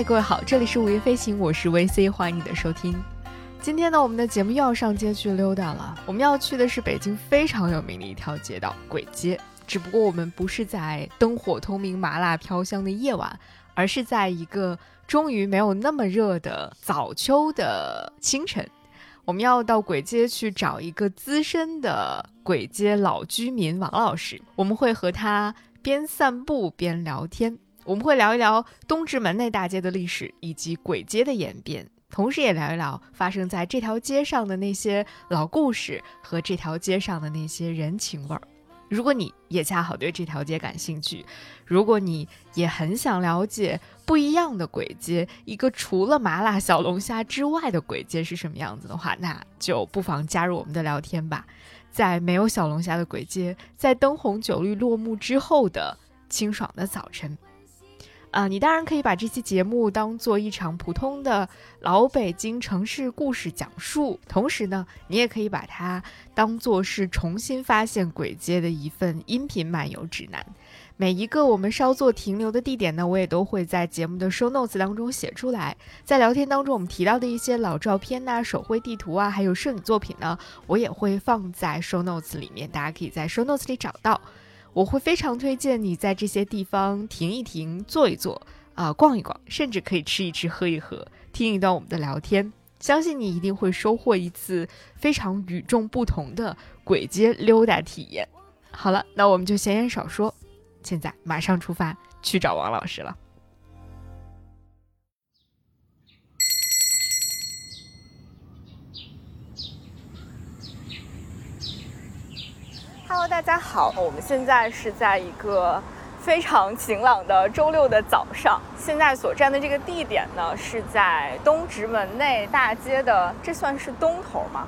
嗨，各位好，这里是午夜飞行，我是 VC，欢迎你的收听。今天呢，我们的节目又要上街去溜达了。我们要去的是北京非常有名的一条街道——簋街。只不过我们不是在灯火通明、麻辣飘香的夜晚，而是在一个终于没有那么热的早秋的清晨。我们要到簋街去找一个资深的簋街老居民王老师，我们会和他边散步边聊天。我们会聊一聊东直门内大街的历史以及簋街的演变，同时也聊一聊发生在这条街上的那些老故事和这条街上的那些人情味儿。如果你也恰好对这条街感兴趣，如果你也很想了解不一样的簋街，一个除了麻辣小龙虾之外的簋街是什么样子的话，那就不妨加入我们的聊天吧。在没有小龙虾的簋街，在灯红酒绿落幕之后的清爽的早晨。啊，你当然可以把这期节目当做一场普通的老北京城市故事讲述，同时呢，你也可以把它当做是重新发现簋街的一份音频漫游指南。每一个我们稍作停留的地点呢，我也都会在节目的 show notes 当中写出来。在聊天当中，我们提到的一些老照片呐、手绘地图啊，还有摄影作品呢，我也会放在 show notes 里面，大家可以在 show notes 里找到。我会非常推荐你在这些地方停一停、坐一坐，啊，逛一逛，甚至可以吃一吃、喝一喝，听一段我们的聊天。相信你一定会收获一次非常与众不同的鬼街溜达体验。好了，那我们就闲言少说，现在马上出发去找王老师了。大家好，我们现在是在一个非常晴朗的周六的早上。现在所站的这个地点呢，是在东直门内大街的，这算是东头吗？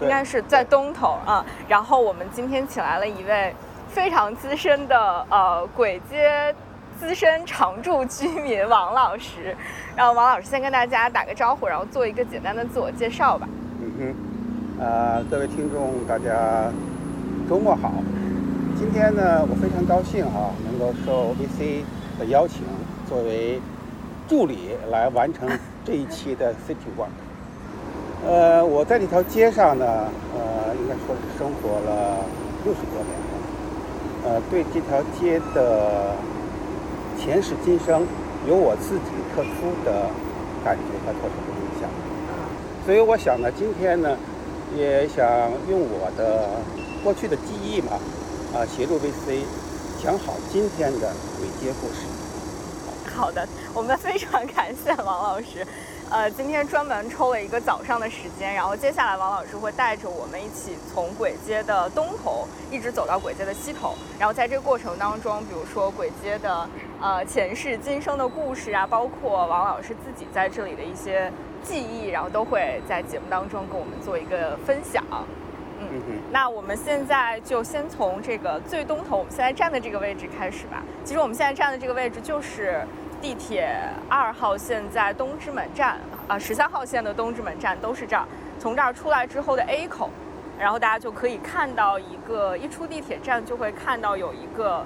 应该是在东头啊。然后我们今天请来了一位非常资深的呃鬼街资深常住居民王老师，让王老师先跟大家打个招呼，然后做一个简单的自我介绍吧。嗯哼，呃，各位听众，大家。周末好，今天呢，我非常高兴啊，能够受 VC 的邀请，作为助理来完成这一期的 City Walk。呃，我在这条街上呢，呃，应该说是生活了六十多年了，呃，对这条街的前世今生有我自己特殊的感觉和特殊的印象。所以我想呢，今天呢，也想用我的。过去的记忆嘛，啊，协助 VC 讲好今天的鬼街故事。好的，我们非常感谢王老师。呃，今天专门抽了一个早上的时间，然后接下来王老师会带着我们一起从簋街的东头一直走到簋街的西头，然后在这个过程当中，比如说簋街的呃前世今生的故事啊，包括王老师自己在这里的一些记忆，然后都会在节目当中跟我们做一个分享。嗯，那我们现在就先从这个最东头，我们现在站的这个位置开始吧。其实我们现在站的这个位置就是地铁二号线在东直门站啊，十三号线的东直门站都是这儿。从这儿出来之后的 A 口，然后大家就可以看到一个，一出地铁站就会看到有一个，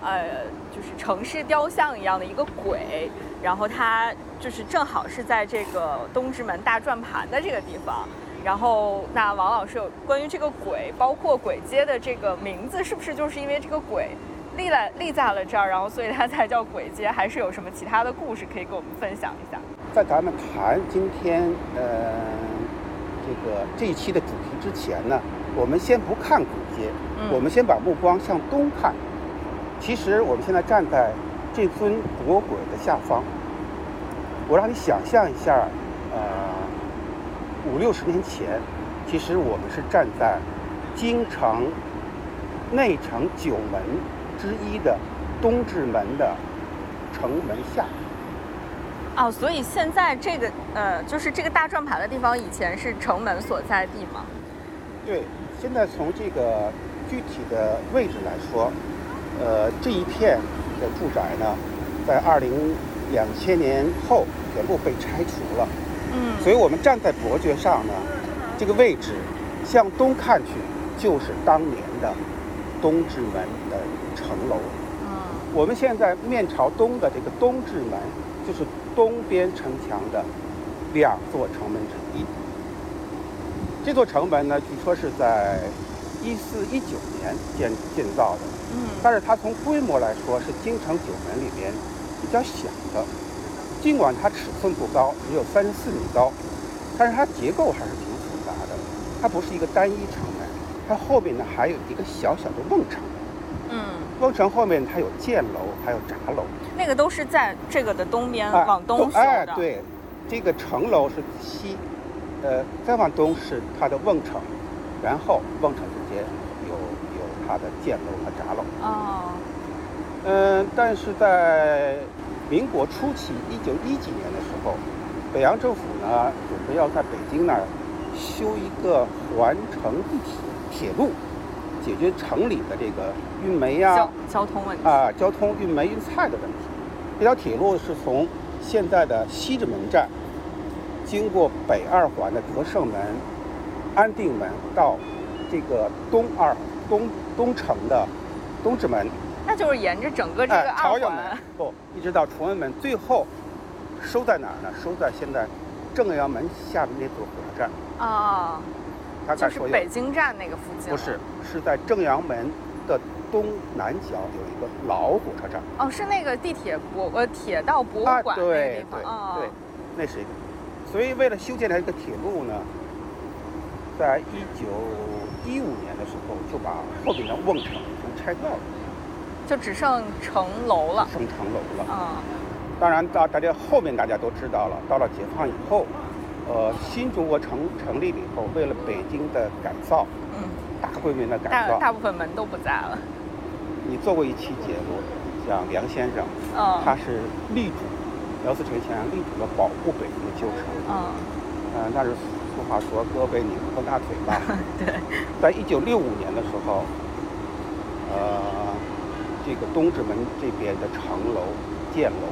呃，就是城市雕像一样的一个鬼，然后它就是正好是在这个东直门大转盘的这个地方。然后，那王老师有关于这个鬼，包括鬼街的这个名字，是不是就是因为这个鬼立在立在了这儿，然后所以它才叫鬼街？还是有什么其他的故事可以跟我们分享一下？在咱们谈今天呃这个这一期的主题之前呢，我们先不看鬼街，我们先把目光向东看。其实我们现在站在这尊国鬼的下方，我让你想象一下，呃。五六十年前，其实我们是站在京城内城九门之一的东直门的城门下。哦，所以现在这个呃，就是这个大转盘的地方，以前是城门所在地吗？对，现在从这个具体的位置来说，呃，这一片的住宅呢，在二零两千年后全部被拆除了。嗯，所以我们站在伯爵上呢，这个位置向东看去就是当年的东直门的城楼。嗯，我们现在面朝东的这个东直门，就是东边城墙的两座城门之一。这座城门呢，据说是在一四一九年建建造的，嗯，但是它从规模来说是京城九门里边比较小的。尽管它尺寸不高，只有三十四米高，但是它结构还是挺复杂的。它不是一个单一城门，它后面呢还有一个小小的瓮城。嗯，瓮城后面它有箭楼，还有闸楼。那个都是在这个的东边哎往东修哎，的。，对，这个城楼是西，呃，再往东是它的瓮城，然后瓮城之间有有它的箭楼和闸楼。哦，嗯，但是在民国初期，一九一几年的时候，北洋政府呢准备要在北京那儿修一个环城地铁铁路，解决城里的这个运煤呀、交交通问题。啊，交通运煤运菜的问题。这条铁路是从现在的西直门站，经过北二环的德胜门、安定门，到这个东二东东城的东直门，那就是沿着整个这哎个，二朝阳门环。不，一直到崇文门，最后收在哪儿呢？收在现在正阳门下面那座火车站。哦，就是北京站那个附近。不是，是在正阳门的东南角有一个老火车站。哦，是那个地铁博呃铁道博物啊，馆那地方。对哦对，那是一个。所以为了修建这个铁路呢，在一九一五年的时候就把后面的瓮城都拆掉了，就只剩城楼了。剩城楼了。啊，当然，大大家后面大家都知道了，到了解放以后，呃，新中国成成立了以后，为了北京的改造，嗯，大规模的改造，大部分门都不在了。你做过一期节目，讲梁先生，嗯，他是力主姚思成先生力主了保护北京的旧城。嗯，呃，那是俗话说胳膊拧不过大腿吧。对，在一九六五年的时候，呃，这个东直门这边的城楼、箭楼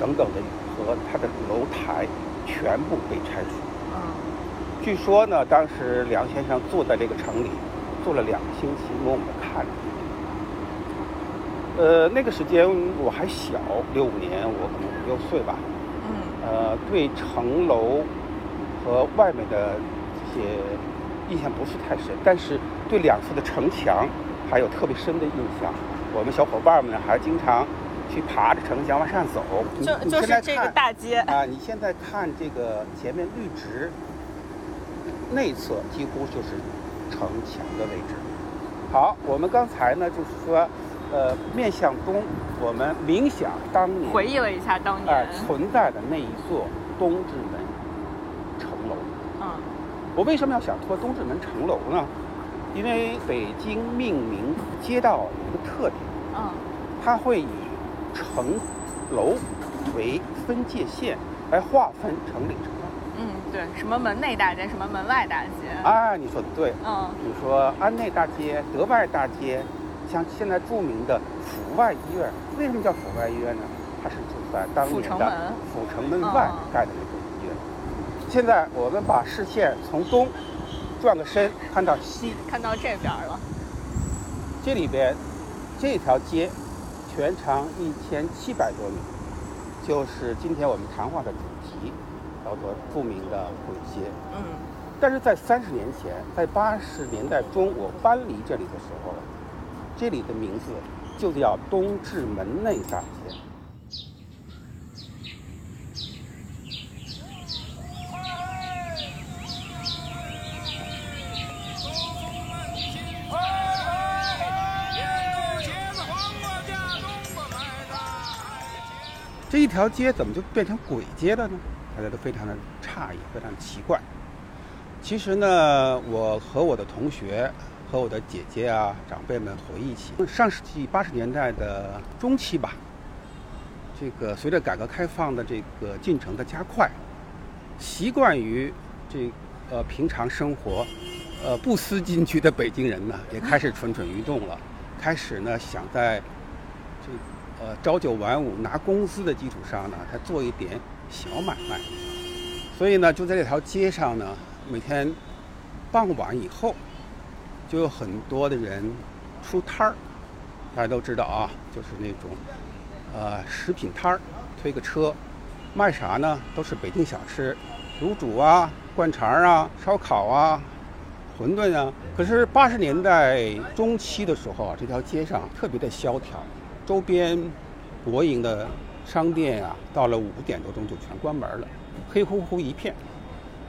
等等的和它的楼台全部被拆除。嗯，据说呢，当时梁先生坐在这个城里，坐了两个星期，默默地看着。呃，那个时间我还小，六五年我可能五六岁吧。嗯，呃，对城楼和外面的这些印象不是太深，但是对两侧的城墙还有特别深的印象。我们小伙伴们呢，还经常去爬着城墙往上走。你就你就是这个大街。啊，你现在看这个前面绿植内侧几乎就是城墙的位置。好，我们刚才呢就是说，呃，面向东，我们冥想当年回忆了一下当哎年。存在的那一座东直门城楼。嗯，我为什么要想说东直门城楼呢？因为北京命名街道有一个特点，嗯，它会以城楼为分界线来划分城里城外。嗯，对，什么门内大街，什么门外大街。啊，你说的对。嗯，比如说安内大街、德外大街，像现在著名的阜外医院，为什么叫阜外医院呢？它是就在当年的阜城门外哦盖的那个医院。现在我们把视线从东转个身，看到西，看到这边了。这里边这条街全长一千七百多米，就是今天我们谈话的主题，叫做著名的鬼街。嗯，但是在三十年前，在八十年代中我搬离这里的时候，这里的名字就叫东直门内大街。这一条街怎么就变成鬼街了呢？大家都非常的诧异，非常奇怪。其实呢，我和我的同学和我的姐姐啊、长辈们回忆起上世纪八十年代的中期吧，这个随着改革开放的这个进程的加快，习惯于这呃平常生活，呃不思进取的北京人呢，也开始蠢蠢欲动了，开始呢想在这呃朝九晚五拿工资的基础上呢，他做一点小买卖。所以呢，就在这条街上呢，每天傍晚以后，就有很多的人出摊儿。大家都知道啊，就是那种呃食品摊儿，推个车，卖啥呢？都是北京小吃，卤煮啊、灌肠啊、烧烤啊、馄饨啊。可是八十年代中期的时候啊，这条街上特别的萧条，周边国营的商店啊，到了五点多钟就全关门了，黑乎乎一片。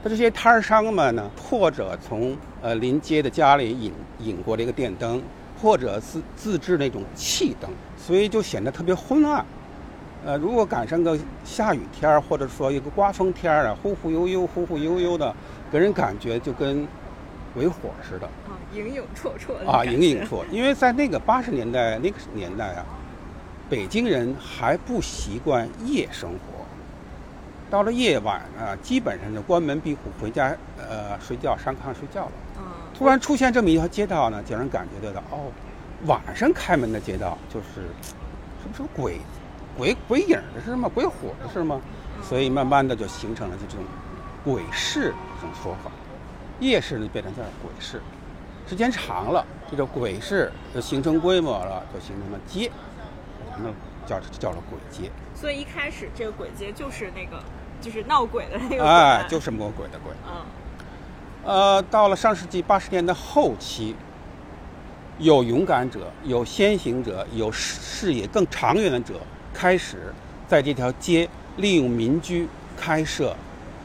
那这些摊儿商们呢，或者从呃临街的家里引引过这个电灯，或者自自制那种气灯，所以就显得特别昏暗。呃，如果赶上个下雨天儿，或者说一个刮风天儿啊，忽忽悠悠、忽忽悠悠的，给人感觉就跟鬼火似的。啊，影影绰绰的啊，影影绰。因为在那个八十年代那个年代啊，北京人还不习惯夜生活，到了夜晚啊，基本上就关门闭户回家，呃，睡觉上炕睡觉了。嗯，突然出现这么一条街道呢，就让人感觉得到哦，晚上开门的街道就是是不是鬼鬼鬼影的是吗？鬼火的是吗？所以慢慢的就形成了这种鬼市这种说法，夜市呢变成叫鬼市，时间长了，这个鬼市就形成规模了，就形成了街，那叫叫了鬼街。所以一开始这个鬼街就是那个就是闹鬼的那个鬼，哎，就是魔鬼的鬼。嗯呃，到了上世纪八十年代后期，有勇敢者、有先行者、有视视野更长远的者，开始在这条街利用民居开设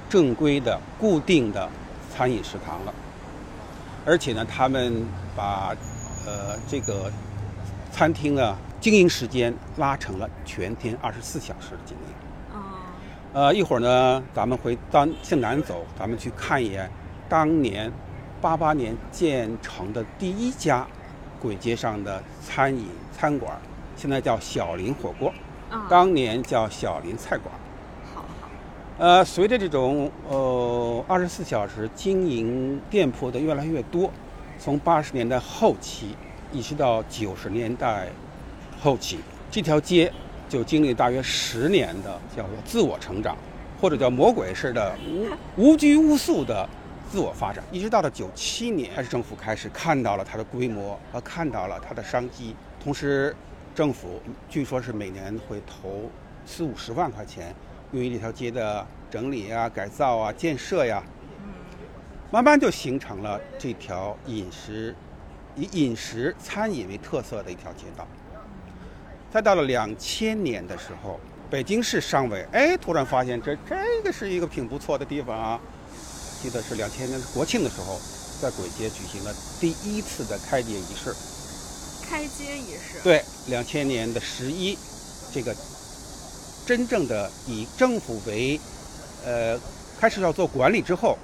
正规的、固定的餐饮食堂了。而且呢，他们把呃这个餐厅的经营时间拉成了全天二十四小时的经营。嗯呃，一会儿呢，咱们回当向南走，咱们去看一眼当年八八年建成的第一家簋街上的餐饮餐馆，现在叫小林火锅，嗯，当年叫小林菜馆。好好呃，随着这种呃二十四小时经营店铺的越来越多，从八十年代后期一直到九十年代后期，这条街就经历大约十年的叫做自我成长，或者叫魔鬼式的无 无拘无束的自我发展，一直到了九七年，还是政府开始看到了它的规模和看到了它的商机，同时政府据说是每年会投四五十万块钱。用于这条街的整理啊、改造啊、建设呀，慢慢就形成了这条饮食以饮食餐饮为特色的一条街道。再到了两千年的时候，北京市商委哎突然发现这这个是一个挺不错的地方啊，记得是两千年国庆的时候，在簋街举行了第一次的开街仪式。开街仪式，对，两千年的十一，这个真正的以政府为，呃，开始要做管理之后，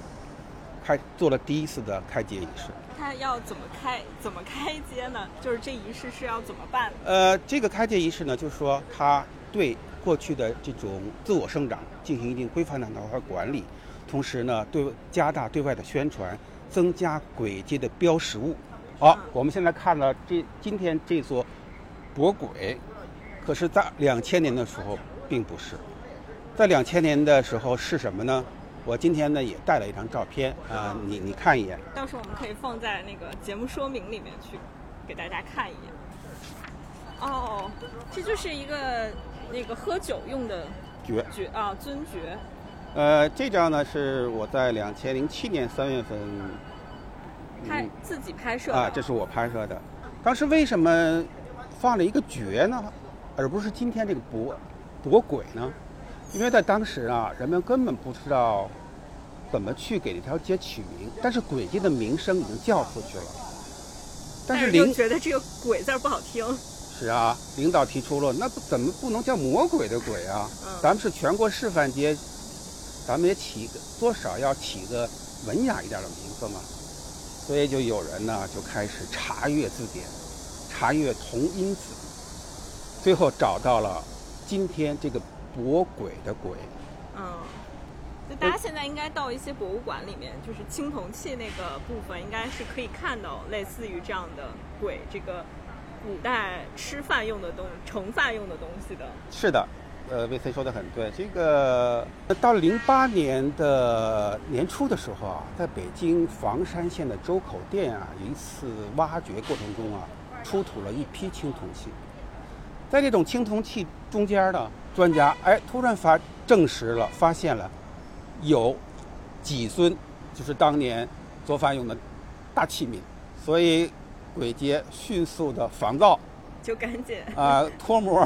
开做了第一次的开街仪式。它要怎么开怎么开街呢？就是这仪式是要怎么办？呃，这个开街仪式呢，就是说它对过去的这种自我生长进行一定规范的和管理，同时呢，对加大对外的宣传，增加簋街的标识物。好，我们现在看了这今天这座博轨，可是在两千年的时候并不是，在两千年的时候是什么呢？我今天呢也带了一张照片啊、你你看一眼。到时候我们可以放在那个节目说明里面去给大家看一眼。哦，这就是一个那个喝酒用的爵爵啊尊爵，呃，这张呢是我在两千零七年三月份拍自己拍摄的啊，这是我拍摄的。当时为什么放了一个爵呢，而不是今天这个博博鬼呢？因为在当时啊，人们根本不知道怎么去给这条街取名，但是簋街的名声已经叫出去了。但是领导觉得这个“鬼”字儿不好听。是啊，领导提出了，那不怎么不能叫魔鬼的鬼啊？嗯咱们是全国示范街，咱们也起个多少要起个文雅一点的名字嘛。所以就有人呢就开始查阅字典，查阅同音字，最后找到了今天这个博鬼的鬼。嗯，就大家现在应该到一些博物馆里面，就是青铜器那个部分，应该是可以看到类似于这样的鬼，这个古代吃饭用的东盛饭用的东西的。是的，呃，VC 说的很对。这个到零八年的年初的时候啊，在北京房山县的周口店啊，有一次挖掘过程中啊，出土了一批青铜器。在这种青铜器中间呢，专家哎突然发证实了、发现了有几尊就是当年做饭用的大器皿，所以鬼街迅速的仿造就赶紧。啊脱模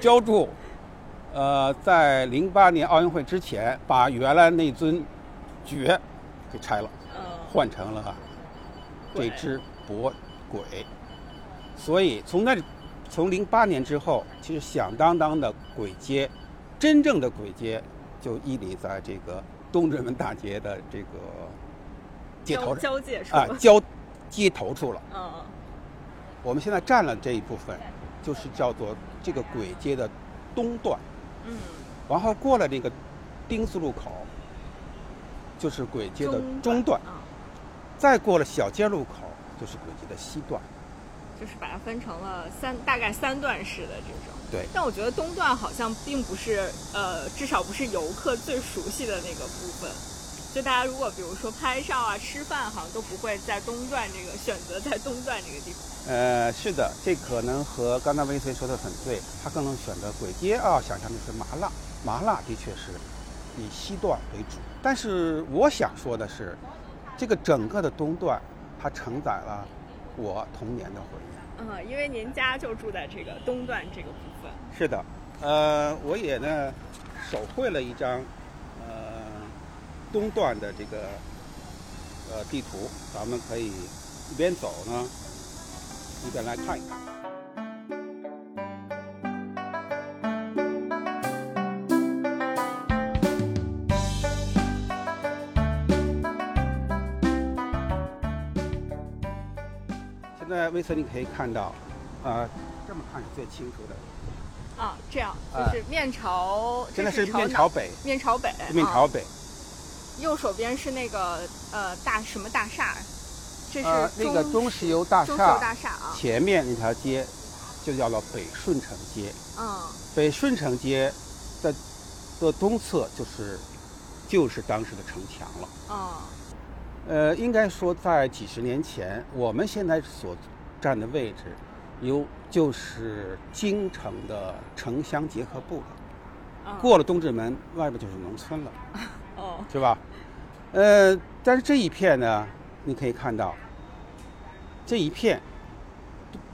浇筑，呃，在零八年奥运会之前把原来那尊爵给拆了，换成了这只博鬼，所以从那从零八年之后，其实响当当的簋街，真正的簋街就屹立在这个东直门大街的这个街头交界处啊交街头处了。嗯，我们现在占了这一部分，就是叫做这个簋街的东段。嗯，然后过了这个丁字路口，就是簋街的中段。再过了小街路口，就是簋街的西段。就是把它分成了三大概三段式的这种。对。但我觉得东段好像并不是呃，至少不是游客最熟悉的那个部分。就大家如果比如说拍照啊、吃饭，好像都不会在东段这个选择在东段这个地方。呃，是的，这可能和刚才魏翠说的很对，他更能选择簋街啊，想象的是麻辣，麻辣的确是以西段为主。但是我想说的是，这个整个的东段，它承载了。我童年的回忆。嗯，因为您家就住在这个东段这个部分。是的，呃，我也呢手绘了一张呃东段的这个呃地图，咱们可以一边走呢，一边来看一看。微色你可以看到，呃，这么看是最清楚的。啊，这样就是面朝，真的是面朝北，面朝北，面朝北。右手边是那个呃大什么大厦？这是那个中石油大厦。大厦啊。前面那条街就叫做北顺城街。嗯。北顺城街的的东侧就是就是当时的城墙了。啊。呃，应该说在几十年前，我们现在所站的位置，有就是京城的城乡结合部了。过了东直门，外边就是农村了。哦，是吧？呃，但是这一片呢，你可以看到，这一片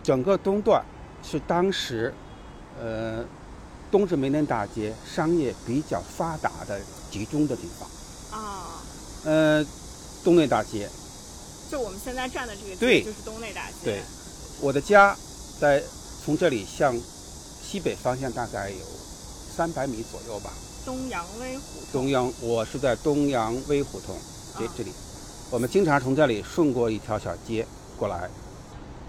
整个东段是当时呃东直门内大街商业比较发达的集中的地方。啊。呃，东内大街。就我们现在站的这个对，就是东内大街。对，我的家在从这里向西北方向大概有三百米左右吧。东阳威胡同。东阳，我是在东阳威胡同这这里。我们经常从这里顺过一条小街过来。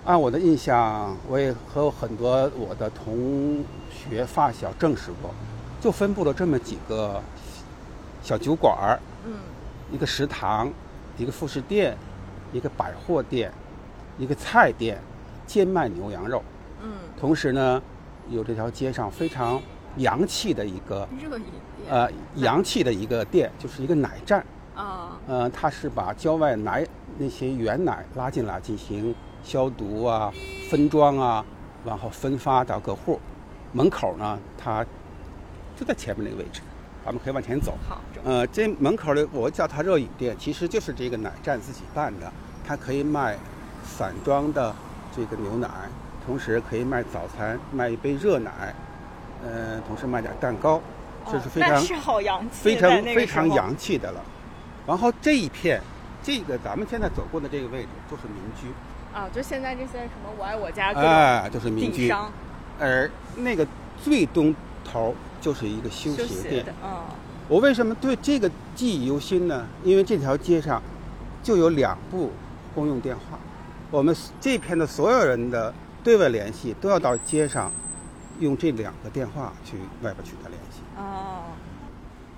按我的印象，我也和很多我的同学发小证实过，就分布了这么几个小酒馆儿，嗯，一个食堂，一个副食店。一个百货店，一个菜店，兼卖牛羊肉。嗯。同时呢，有这条街上非常洋气的一个热饮店。呃，洋气的一个店，就是一个奶站。啊。呃，它是把郊外奶那些原奶拉进来进行消毒啊、分装啊，然后分发到各户。门口呢，它就在前面那个位置。咱们可以往前走。好。呃，这门口的我叫它热饮店，其实就是这个奶站自己办的。它可以卖散装的这个牛奶，同时可以卖早餐，卖一杯热奶，呃，同时卖点蛋糕，这是非常是好洋气，非常非常洋气的了。然后这一片，这个咱们现在走过的这个位置就是民居。啊，就现在这些什么我爱我家，哎，就是民居。而那个最东头就是一个修鞋店。啊。我为什么对这个记忆犹新呢？因为这条街上就有两部公用电话，我们这片的所有人的对外联系都要到街上用这两个电话去外边取得联系。哦。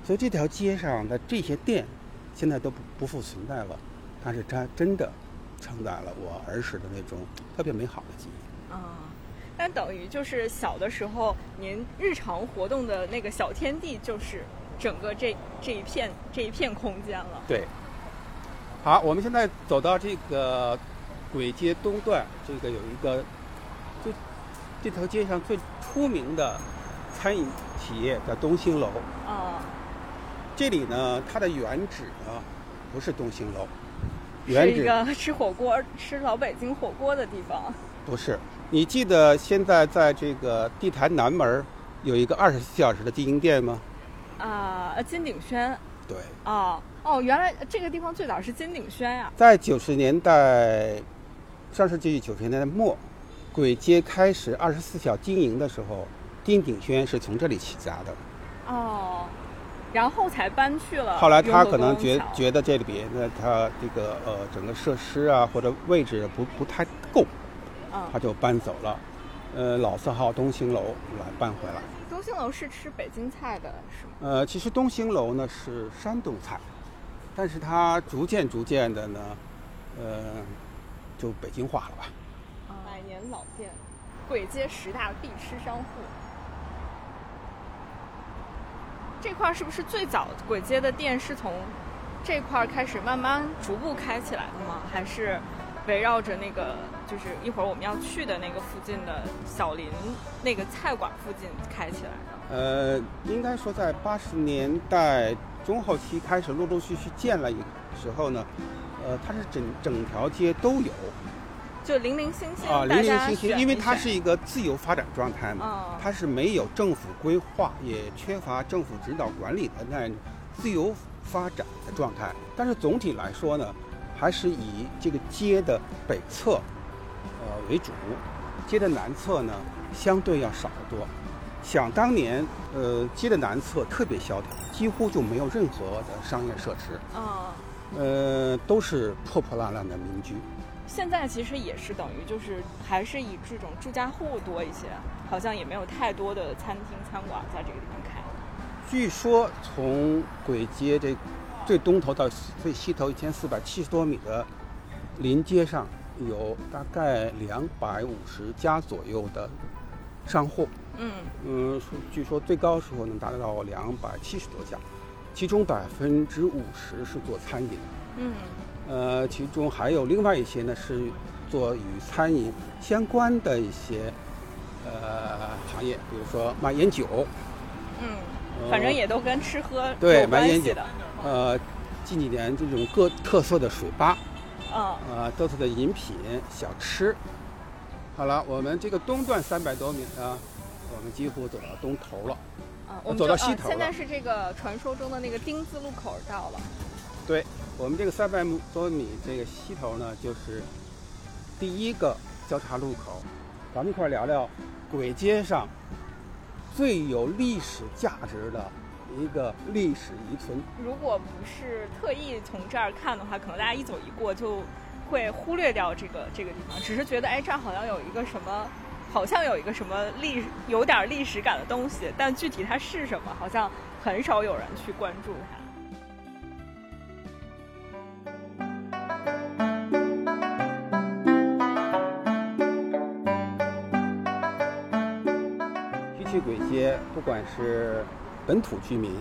所以这条街上的这些店现在都不不复存在了，但是它真的承载了我儿时的那种特别美好的记忆。啊，那等于就是小的时候您日常活动的那个小天地就是。整个这这一片这一片空间了。对，好，我们现在走到这个簋街东段，这个有一个最这条街上最出名的餐饮企业叫东兴楼。啊，这里呢，它的原址呢不是东兴楼，是一原址个吃火锅、吃老北京火锅的地方。不是。你记得现在在这个地坛南门儿有一个二十四小时的经营店吗？啊，金鼎轩。对，哦哦，原来这个地方最早是金鼎轩呀。在九十年代，上世纪九十年代末，簋街开始二十四小经营的时候，金鼎轩是从这里起家的。哦，然后才搬去了。后来他可能觉觉得这里边呢，他这个呃整个设施啊或者位置不不太够，嗯他就搬走了。呃，老字号东兴楼来搬回来。东兴楼是吃北京菜的，是吗？呃，其实东兴楼呢是山东菜，但是它逐渐逐渐的呢，呃，就北京化了吧。百年老店，簋街十大必吃商户。这块儿是不是最早簋街的店是从这块儿开始慢慢逐步开起来的吗？还是围绕着那个就是一会儿我们要去的那个附近的小林那个菜馆附近开起来的？呃，应该说在八十年代中后期开始陆陆续续建了一时候呢，呃，它是整整条街都有就零零星星啊，零零星星，因为它是一个自由发展状态嘛，嗯它是没有政府规划，也缺乏政府指导管理的那种自由发展的状态。但是总体来说呢，还是以这个街的北侧呃为主，街的南侧呢相对要少得多。想当年，呃，街的南侧特别萧条，几乎就没有任何的商业设施，嗯。呃，都是破破烂烂的民居。现在其实也是等于就是还是以这种住家户多一些，好像也没有太多的餐厅餐馆在这个地方开。据说从簋街这最东头到最西头一千四百七十多米的临街上，有大概两百五十家左右的商户。嗯。嗯，据说最高时候能达到两百七十多家，其中百分之五十是做餐饮，嗯。呃，其中还有另外一些呢是做与餐饮相关的一些呃行业，比如说卖烟酒，嗯，呃反正也都跟吃喝对有卖烟酒。的。呃，近几年这种各特色的水吧，嗯呃，特色的饮品、小吃。好了，我们这个东段三百多米呢，我们几乎走到东头了。啊，我们走到西头了现在是这个传说中的那个丁字路口到了。对我们这个三百多米这个西头呢，就是第一个交叉路口。咱们一块儿聊聊簋街上最有历史价值的一个历史遗存。如果不是特意从这儿看的话，可能大家一走一过就会忽略掉这个这个地方，只是觉得哎，这儿好像有一个什么，好像有一个什么历有点历史感的东西，但具体它是什么，好像很少有人去关注它。提起簋街，不管是本土居民，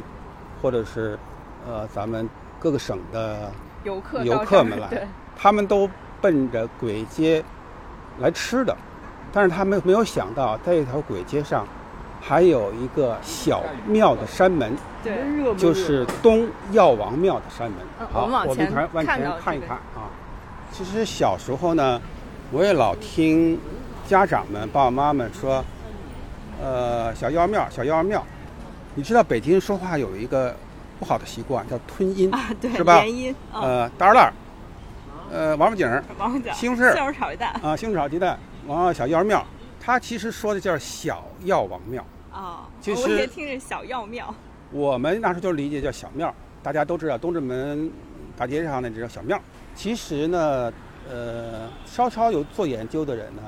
或者是呃咱们各个省的游客游客们来，他们都奔着簋街来吃的，但是他们没有想到，在这条簋街上还有一个小庙的山门，对，就是东药王庙的山门。嗯好，我我们往前们往看一看啊。其实小时候呢，我也老听家长们、爸爸妈妈们说，呃，小药庙，小药庙。你知道北京人说话有一个不好的习惯，叫吞音，啊，对，是吧连音，啊，呃，大二烂儿，呃，王府井儿王府井西红柿西红柿炒鸡蛋啊，西红柿炒鸡蛋，完了小药庙，他其实说的叫小药王庙。啊，其我也实听着小药庙，我们那时候就理解叫小庙，大家都知道东直门大街上那只叫小庙。其实呢，呃，稍稍有做研究的人呢，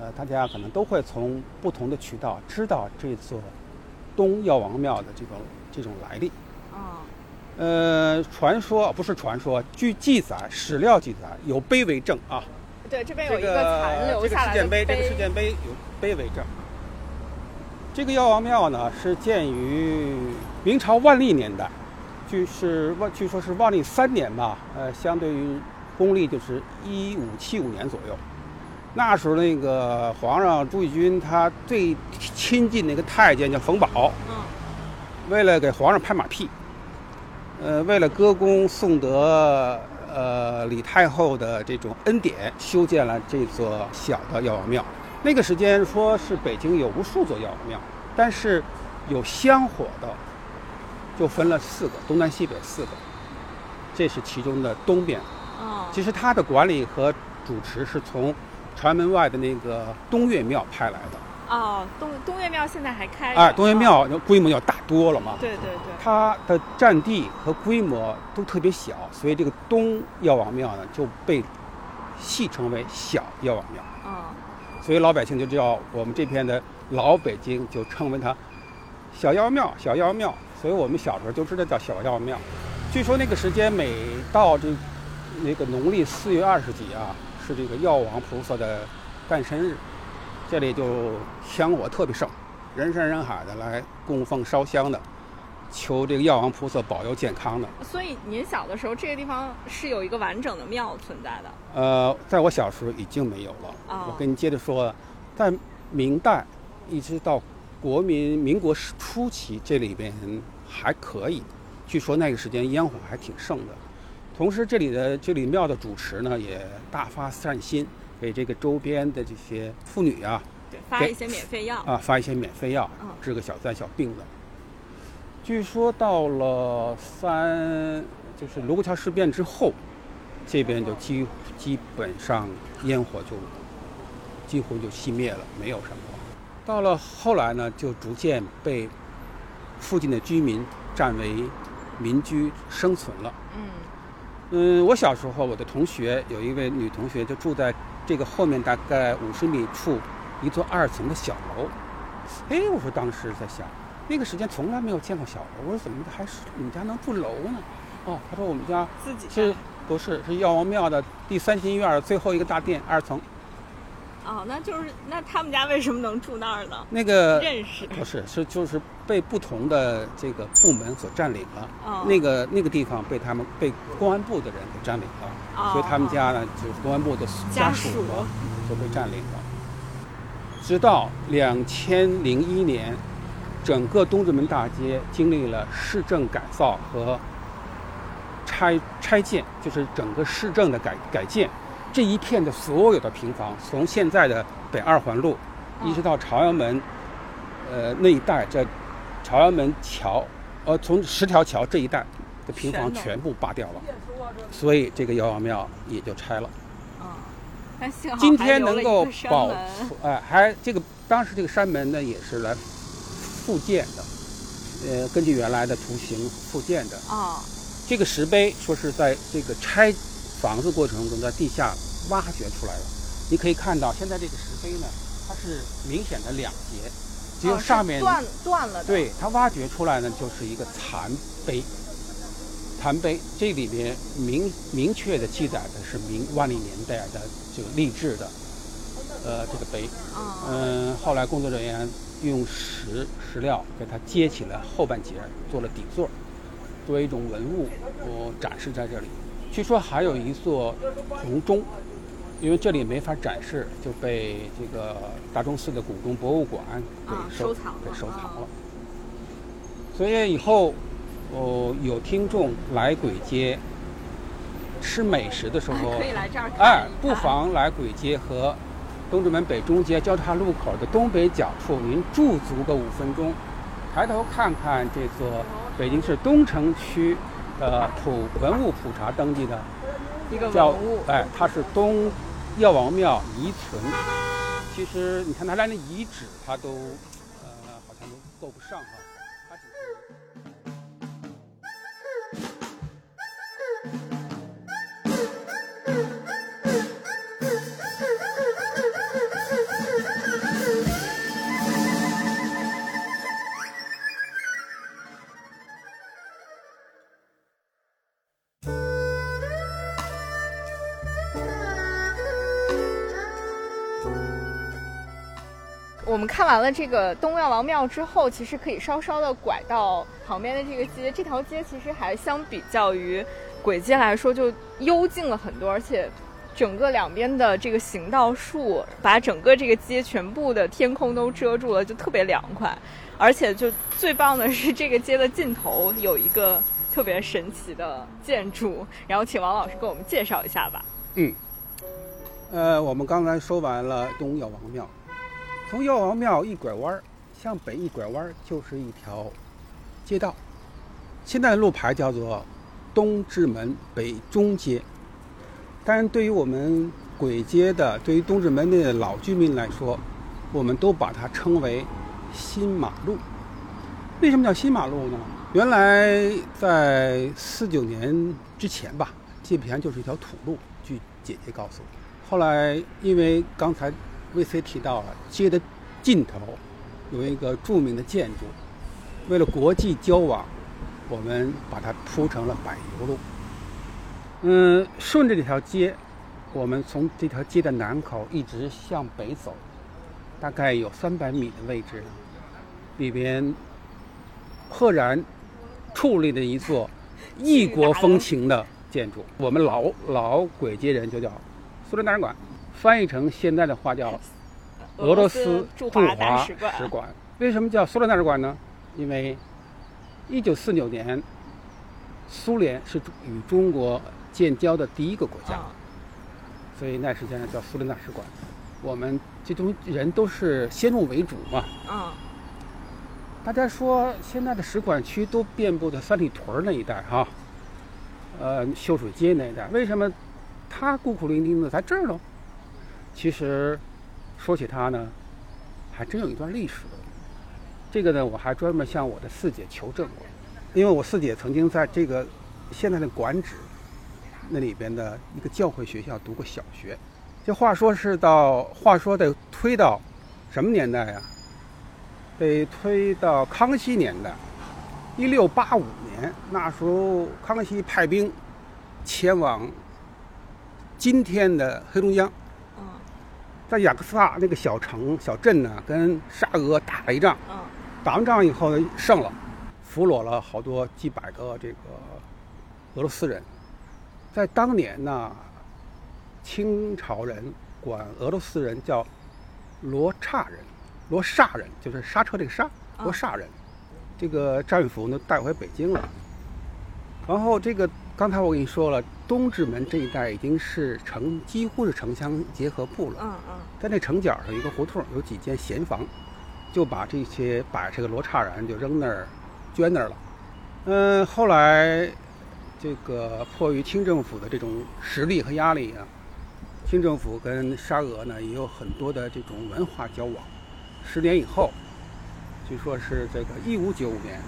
呃，大家可能都会从不同的渠道知道这座东药王庙的这种这种来历。啊，呃，传说不是传说，据记载史料记载有碑为证啊。对，这边有这一个残留这个下来的事件碑，这个事件碑有碑为证。这个药王庙呢，是建于明朝万历年代，据是万据说是万历三年吧，呃，相对于公历就是一五七五年左右。那时候那个皇上朱翊钧他最亲近那个太监叫冯保，嗯，为了给皇上拍马屁，呃，为了歌功颂德，呃，李太后的这种恩典，修建了这座小的药王庙。那个时间说是北京有无数座药王庙，但是有香火的就分了四个，东南西北四个，这是其中的东边。哦，其实它的管理和主持是从朝阳门外的那个东岳庙派来的。哦，东东岳庙现在还开着。哎，东岳哦庙规模要大多了嘛。对对对。它的占地和规模都特别小，所以这个东药王庙呢就被戏称为小药王庙。啊，所以老百姓就叫我们这片的老北京就称为它小药王庙、小药王庙。所以我们小时候就知道叫小药王庙。据说那个时间每到这那个农历四月二十几啊，是这个药王菩萨的诞生日，这里就香火特别盛，人山人海的来供奉烧香的，求这个药王菩萨保佑健康的。所以您小的时候，这个地方是有一个完整的庙存在的。呃，在我小时候已经没有了。哦我跟你接着说，在明代一直到国民民国初期，这里边还可以。据说那个时间烟火还挺盛的。同时，这里的这里庙的主持呢，也大发善心，给这个周边的这些妇女啊对，发一些免费药。啊发一些免费药嗯，治个小灾小病的。据说到了三，就是卢沟桥事变之后，这边就基基本上烟火就几乎就熄灭了，没有什么。到了后来呢，就逐渐被附近的居民占为民居生存了。嗯嗯，我小时候，我的同学有一位女同学就住在这个后面大概五十米处一座二层的小楼。哎，我说当时在想，那个时间从来没有见过小楼，我说怎么还是你们家能住楼呢？哦，他说我们家自己是家不是是药王庙的第三进院最后一个大殿二层哦，那就是那他们家为什么能住那儿呢？那个认识。不是是就是被不同的这个部门所占领了。哦那个那个地方被他们被公安部的人给占领了，哦所以他们家呢就是公安部的家属属就被占领了。直到两千零一年，整个东直门大街经历了市政改造和拆拆建，就是整个市政的改改建，这一片的所有的平房，从现在的北二环路，嗯。一直到朝阳门，呃那一带，这朝阳门桥，呃从十条桥这一带的平房全部扒掉了，所以这个药王庙也就拆了。嗯，但 幸好今天能够保门。存，哎，还这个当时这个山门呢也是来复建的，呃，根据原来的图形复建的。哦，这个石碑说是在这个拆房子过程中在地下挖掘出来的。你可以看到，现在这个石碑呢，它是明显的两截，只有上面、断断了。对它挖掘出来呢，就是一个残碑。残碑这里面明明确的记载的是明万历年代的这个励志的，呃，这个碑。哦，嗯，后来工作人员用石石料给它接起了后半截，做了底座，作为一种文物，我展示在这里。据说还有一座铜钟，因为这里没法展示，就被这个大钟寺的古钟博物馆给啊收、藏了给收藏啊了。所以以后，哦，有听众来簋街吃美食的时候，可以来这儿看哎，不妨来簋街和东直门北中街交叉路口的东北角处，您驻足个五分钟，抬头看看这座北京市东城区的普文物普查登记的一个叫。哎，它是东药王庙遗存。其实你看它连那遗址，它都呃好像都够不上哈，我们看完了这个东药王庙之后，其实可以稍稍的拐到旁边的这个街。这条街其实还相比较于簋街来说，就幽静了很多，而且整个两边的这个行道树把整个这个街全部的天空都遮住了，就特别凉快。而且就最棒的是，这个街的尽头有一个特别神奇的建筑，然后请王老师给我们介绍一下吧。嗯，呃，我们刚才说完了东药王庙，从药王庙一拐弯儿，向北一拐弯儿就是一条街道，现在的路牌叫做东直门北中街。但是对于我们簋街的，对于东直门内的老居民来说，我们都把它称为新马路。为什么叫新马路呢？原来在四九年之前吧，基本上就是一条土路。据姐姐告诉我，后来因为刚才 VC 提到了街的尽头有一个著名的建筑，为了国际交往，我们把它铺成了柏油路。嗯，顺着这条街，我们从这条街的南口一直向北走，大概有三百米的位置，里边赫然矗立着一座异国风情的建筑。我们老老簋街人就叫苏联大使馆，翻译成现在的话叫俄罗斯驻华使使馆。为什么叫苏联大使馆呢？因为一九四九年，苏联是与中国。建交的第一个国家，所以那时间叫苏联大使馆。我们这种人都是先入为主嘛。嗯。大家说现在的使馆区都遍布在三里屯那一带哈，呃，秀水街那一带，为什么他孤苦伶仃的在这儿呢？其实说起他呢，还真有一段历史。这个呢，我还专门向我的四姐求证过，因为我四姐曾经在这个现在的管址。那里边的一个教会学校读过小学，这话说是到话说得推到什么年代呀？得推到康熙年代，一六八五年，那时候康熙派兵前往今天的黑龙江，在雅克萨那个小城小镇呢，跟沙俄打了一仗，打完仗以后呢，胜了，俘虏了好多几百个这个俄罗斯人。在当年呢，清朝人管俄罗斯人叫罗刹人，罗刹人就是刹车这个刹，罗刹人。这个战俘呢带回北京了。然后这个刚才我跟你说了，东直门这一带已经是城，几乎是城乡结合部了。嗯嗯。在那城角上一个胡同，有几间闲房，就把这些把这个罗刹人就扔那儿，捐那儿了。嗯，后来。这个迫于清政府的这种实力和压力啊，清政府跟沙俄呢也有很多的这种文化交往。十年以后，据说是这个一五九五年，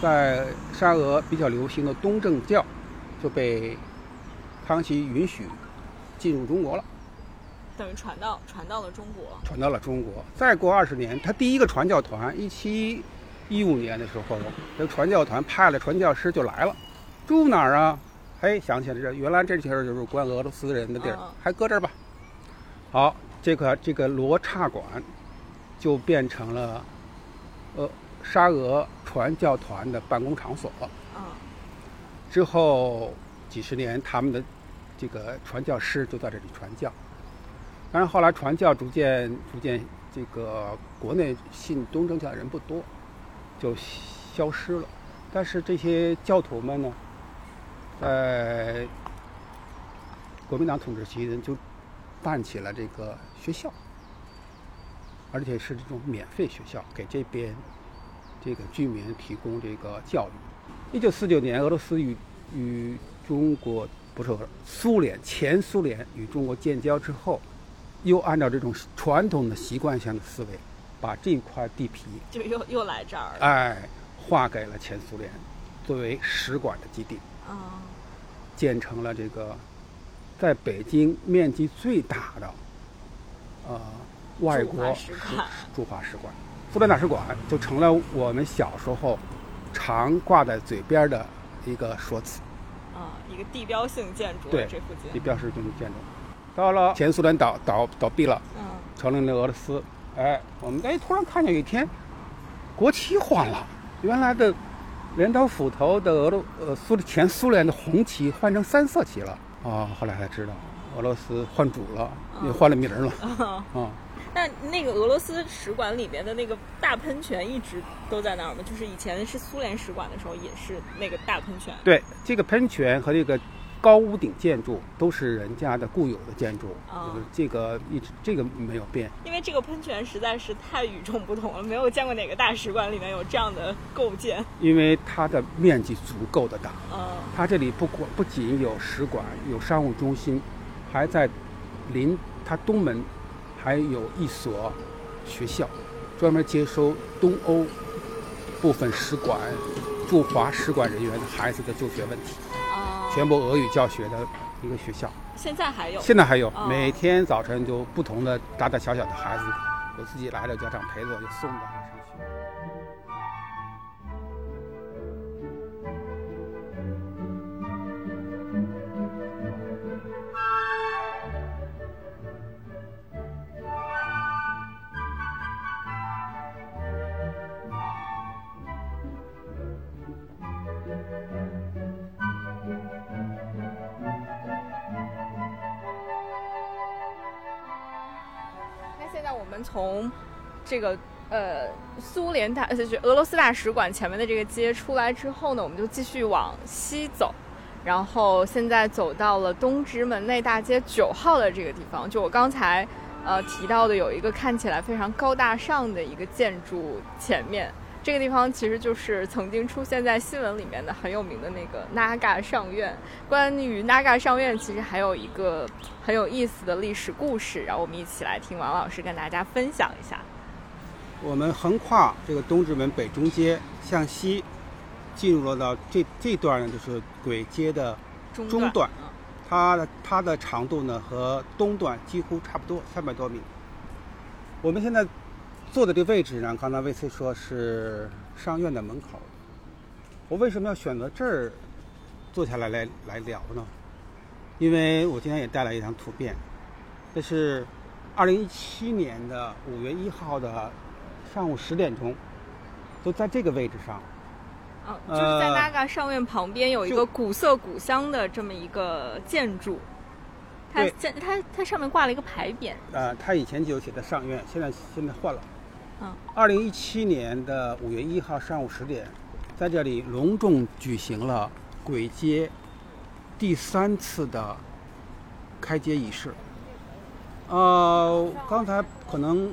在沙俄比较流行的东正教就被康熙允许进入中国了，等于传到传到了中国。传到了中国。再过二十年，他第一个传教团一七一五年的时候，这传教团派了传教师就来了。住哪儿啊？嘿，想起来这原来这地儿就是关俄罗斯人的地儿，还搁这儿吧。好，这个这个罗刹馆就变成了呃沙俄传教团的办公场所了。之后几十年，他们的这个传教师就在这里传教。但是后来传教逐渐逐渐，这个国内信东正教的人不多，就消失了。但是这些教徒们呢？在国民党统治期间，就办起了这个学校，而且是这种免费学校，给这边这个居民提供这个教育。一九四九年，俄罗斯与与中国不是苏联前苏联与中国建交之后，又按照这种传统的习惯性的思维，把这块地皮就又又来这儿了，哎，划给了前苏联，作为使馆的基地。啊。建成了这个，在北京面积最大的，呃，外国使驻华使馆，苏联大使馆就成了我们小时候常挂在嘴边的一个说辞。啊，一个地标性建筑。对，这附近地标性建筑。到了前苏联倒倒倒闭了，嗯，成立了俄罗斯。哎，我们哎突然看见有一天，国旗换了，原来的。镰刀斧头的俄罗呃苏前苏联的红旗换成三色旗了啊！后来才知道，俄罗斯换主了，也换了名了 啊。那那个俄罗斯使馆里面的那个大喷泉一直都在那儿吗？就是以前是苏联使馆的时候也是那个大喷泉。对，这个喷泉和这个高屋顶建筑都是人家的固有的建筑，就是这个一直这个没有变。因为这个喷泉实在是太与众不同了，没有见过哪个大使馆里面有这样的构建。因为它的面积足够的大，嗯，它这里不光不仅有使馆，有商务中心，还在临它东门。还有一所学校，专门接收东欧部分使馆驻华使馆人员的孩子的就学问题，全部俄语教学的一个学校。现在还有？现在还有，每天早晨就不同的大大小小的孩子，有自己来的家长陪着就送的。这个呃苏联大就是俄罗斯大使馆前面的这个街出来之后呢，我们就继续往西走，然后现在走到了东直门内大街九号的这个地方。就我刚才呃提到的，有一个看起来非常高大上的一个建筑前面。这个地方其实就是曾经出现在新闻里面的很有名的那个 Naga 上院。关于 Naga 上院，其实还有一个很有意思的历史故事，然后我们一起来听王老师跟大家分享一下。我们横跨这个东直门北中街向西，进入了到这这段呢，就是簋街的中段。它的它的长度呢和东段几乎差不多，三百多米。我们现在。坐的这位置呢，刚才魏 C 说是商院的门口。我为什么要选择这儿坐下来来来聊呢？因为我今天也带来一张图片，这是二零一七年的五月一号的上午十点钟，都在这个位置上。嗯，就是在 Naga 上院旁边有一个古色古香的这么一个建筑。它在它它上面挂了一个牌匾。呃，它以前就有写在上院，现在现在换了。二零一七年的五月一号上午十点，在这里隆重举行了鬼街第三次的开街仪式。呃，刚才可能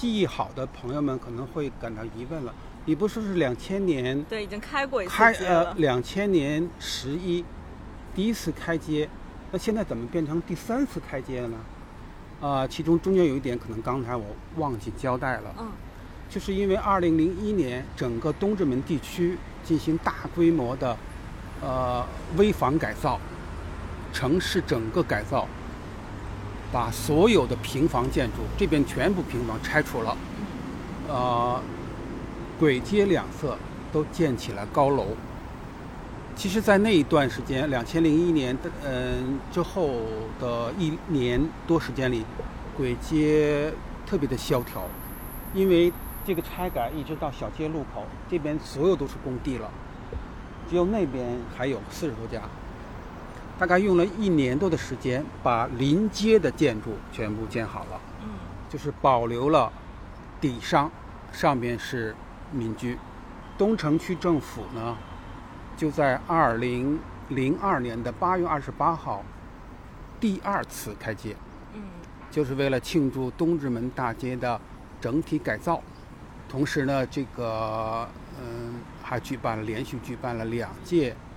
记忆好的朋友们可能会感到疑问了：你不说是两千年？对，已经开过一次开呃，两千年十一第一次开街，那现在怎么变成第三次开街了呢？呃，其中中间有一点可能刚才我忘记交代了，嗯，就是因为二零零一年整个东直门地区进行大规模的呃危房改造，城市整个改造，把所有的平房建筑这边全部平房拆除了，呃，簋街两侧都建起了高楼。其实，在那一段时间，两千零一年的嗯之后的一年多时间里，簋街特别的萧条，因为这个拆改一直到小街路口，这边所有都是工地了，只有那边还有四十多家，大概用了一年多的时间，把临街的建筑全部建好了，嗯，就是保留了底商，上面是民居，东城区政府呢。就在二零零二年的八月二十八号，第二次开街，嗯，就是为了庆祝东直门大街的整体改造，同时呢，这个嗯还举办了连续举办了两届这个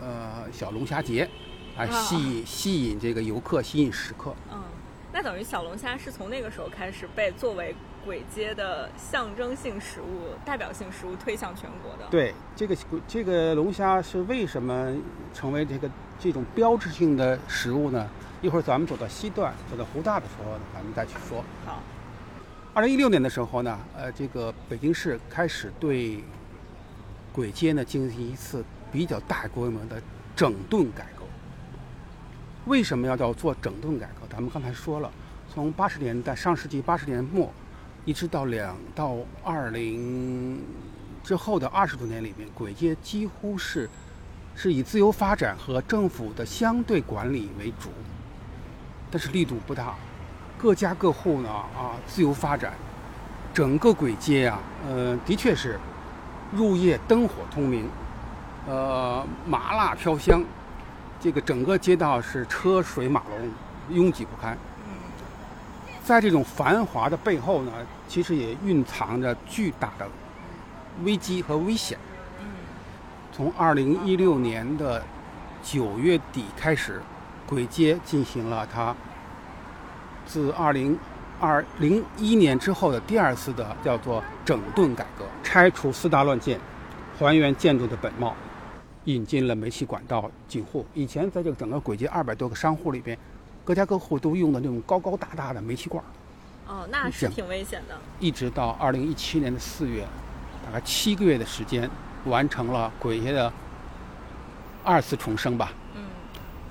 呃小龙虾节，来吸引吸引这个游客，吸引食客。嗯，那等于小龙虾是从那个时候开始被作为。簋街的象征性食物、代表性食物推向全国的。对，这个这个龙虾是为什么成为这个这种标志性的食物呢？一会儿咱们走到西段，走到湖大的时候，咱们再去说。好。二零一六年的时候呢，呃，这个北京市开始对簋街呢进行一次比较大规模的整顿改革。为什么要叫做整顿改革？咱们刚才说了，从八十年代上世纪八十年末。一直到两到二零之后的二十多年里面，簋街几乎是是以自由发展和政府的相对管理为主。但是力度不大，各家各户呢啊自由发展，整个簋街啊，呃，的确是入夜灯火通明，呃，麻辣飘香，这个整个街道是车水马龙，拥挤不堪。在这种繁华的背后呢，其实也蕴藏着巨大的危机和危险。从二零一六年的九月底开始，簋街进行了它自二零二零一年之后的第二次的叫做整顿改革，拆除四大乱建，还原建筑的本貌，引进了煤气管道进户。以前在这个整个轨街二百多个商户里边。各家各户都用的那种高高大大的煤气罐哦，那是挺危险的。一直到二零一七年的四月，大概七个月的时间，完成了鬼街的二次重生吧。嗯。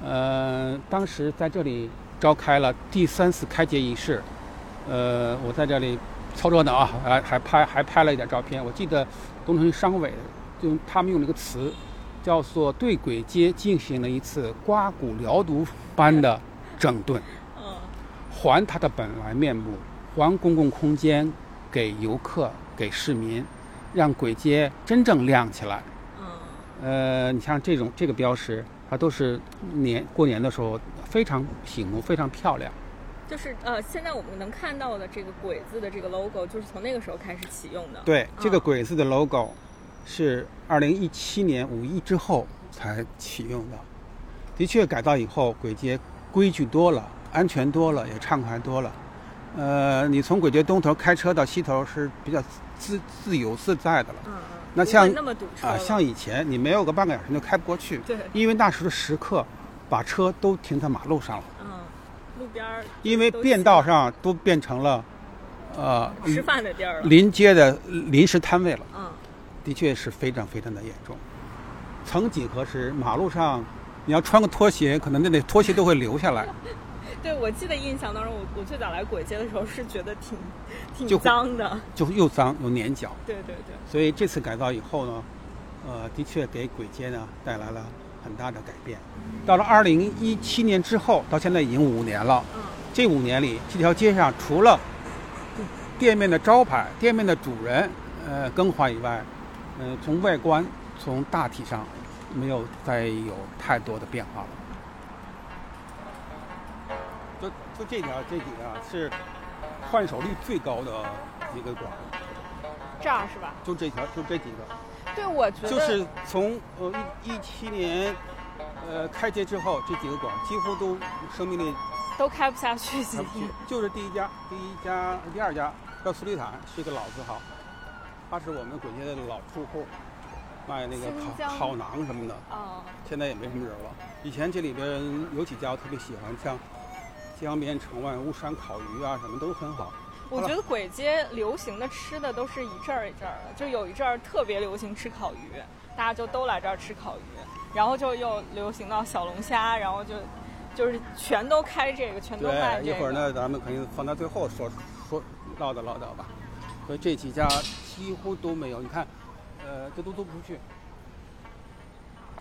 呃，当时在这里召开了第三次开街仪式，呃，我在这里操热闹啊，还还拍还拍了一点照片。我记得东城区商委就他们用了一个词，叫做对鬼街进行了一次刮骨疗毒般的。整顿，嗯，还它的本来面目，还公共空间给游客、给市民，让鬼街真正亮起来。嗯，呃，你像这种这个标识，它都是年过年的时候非常醒目、非常漂亮。就是呃，现在我们能看到的这个“鬼”字的这个 logo，就是从那个时候开始启用的。对，这个“鬼”字的 logo 是二零一七年五一之后才启用的。的确，改造以后，簋街。规矩多了，安全多了，也畅快多了。呃，你从簋街东头开车到西头是比较自自由自在的了。嗯嗯。那像啊，像以前你没有个半个小时就开不过去。对。因为那时的时刻，把车都停在马路上了。嗯。路边儿。因为便道上都变成了，呃，吃饭的地儿。临街的临时摊位了。嗯。的确是非常非常的严重。曾几何时，马路上。你要穿个拖鞋，可能那那拖鞋都会流下来。对，我记得印象当中，我我最早来簋街的时候是觉得挺挺脏的，就又脏又粘脚。对对对。所以这次改造以后呢，呃，的确给簋街呢带来了很大的改变。到了二零一七年之后，到现在已经五年了。嗯。这五年里，这条街上除了店面的招牌、店面的主人呃更换以外，嗯，从外观从大体上。没有再有太多的变化了。就就这条这几个是换手率最高的一个馆。这儿是吧？就这条，就这几个。对，我觉得就是从呃一一七年呃开街之后，这几个馆几乎都生命力都开不下去。开不去，就是第一家，第一家，第二家叫斯里坦，是一个老字号，他是我们簋街的老住户。卖那个烤烤馕什么的，啊，现在也没什么人了。以前这里边有几家我特别喜欢，像江边城外巫山烤鱼啊，什么都很好。我觉得簋街流行的吃的都是一阵儿一阵儿的，就有一阵儿特别流行吃烤鱼，大家就都来这儿吃烤鱼，然后就又流行到小龙虾，然后就就是全都开这个，全都卖这个。一会儿呢，咱们肯定放到最后说说唠叨唠叨吧。所以这几家几乎都没有，你看。呃，这都做不出去，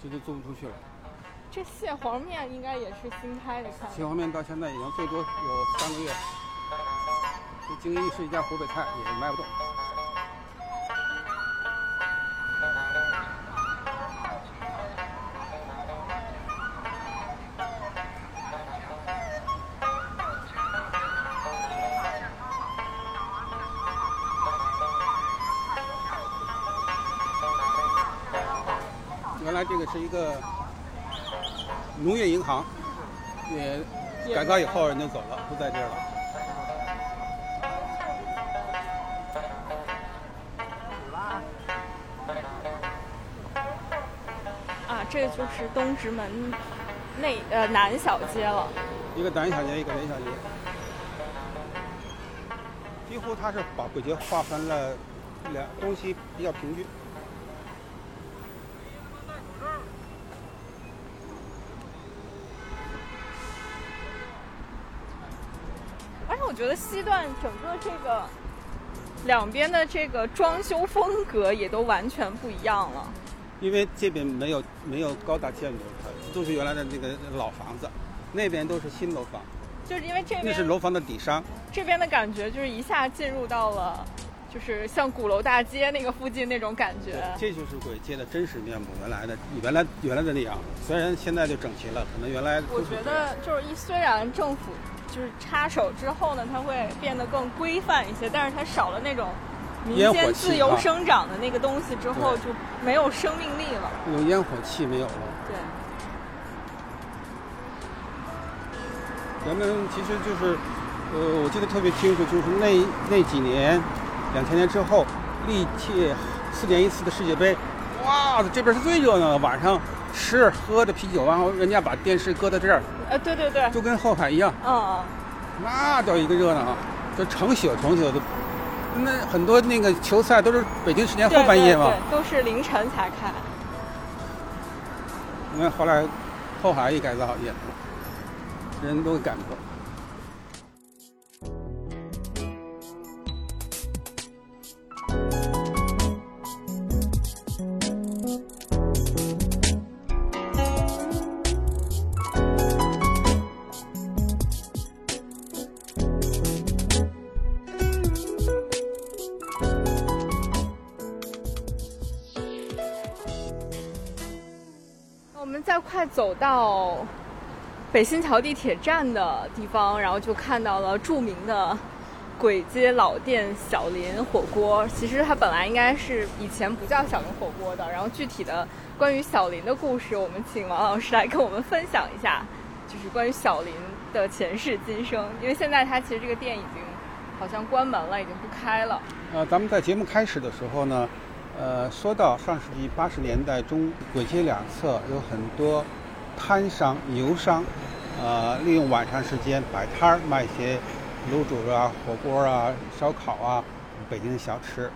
这都做不出去了。这蟹黄面应该也是新开的，看。蟹黄面到现在已经最多有三个月。这京一是一家湖北菜，也卖不动。改造以后人就走了，不在这儿了。啊，这就是东直门内呃南小街了。一个南小街，一个北小街，几乎它是把簋街划分了两东西比较平均。觉得西段整个这个两边的这个装修风格也都完全不一样了，因为这边没有没有高大建筑，都是原来的那个老房子，那边都是新楼房，就是因为这边那是楼房的底商。这边的感觉就是一下进入到了，就是像鼓楼大街那个附近那种感觉。这就是簋街的真实面目，原来的原来原来的那样。虽然现在就整齐了，可能原来我觉得就是一虽然政府就是插手之后呢，它会变得更规范一些，但是它少了那种民间自由生长的那个东西之后，就没有生命力了。那种烟火气没有了。对。人们其实就是，呃，我记得特别清楚，就是那那几年，两千年之后，历届四年一次的世界杯，哇，这边是最热闹的，晚上吃喝着啤酒，然后人家把电视搁在这儿，呃，对对对，就跟后海一样，嗯，那叫一个热闹啊，就成宿成宿的，那很多那个球赛都是北京时间后半夜嘛，都是凌晨才开。因为后来后海一改造也。人都赶过。我走到。北新桥地铁站的地方，然后就看到了著名的簋街老店小林火锅。其实它本来应该是以前不叫小林火锅的。然后具体的关于小林的故事，我们请王老师来跟我们分享一下，就是关于小林的前世今生。因为现在它其实这个店已经好像关门了，已经不开了。呃，咱们在节目开始的时候呢，呃，说到上世纪八十年代中，簋街两侧有很多。摊商、牛商，呃，利用晚上时间摆摊儿卖一些卤煮啊、火锅啊、烧烤啊，北京的小吃。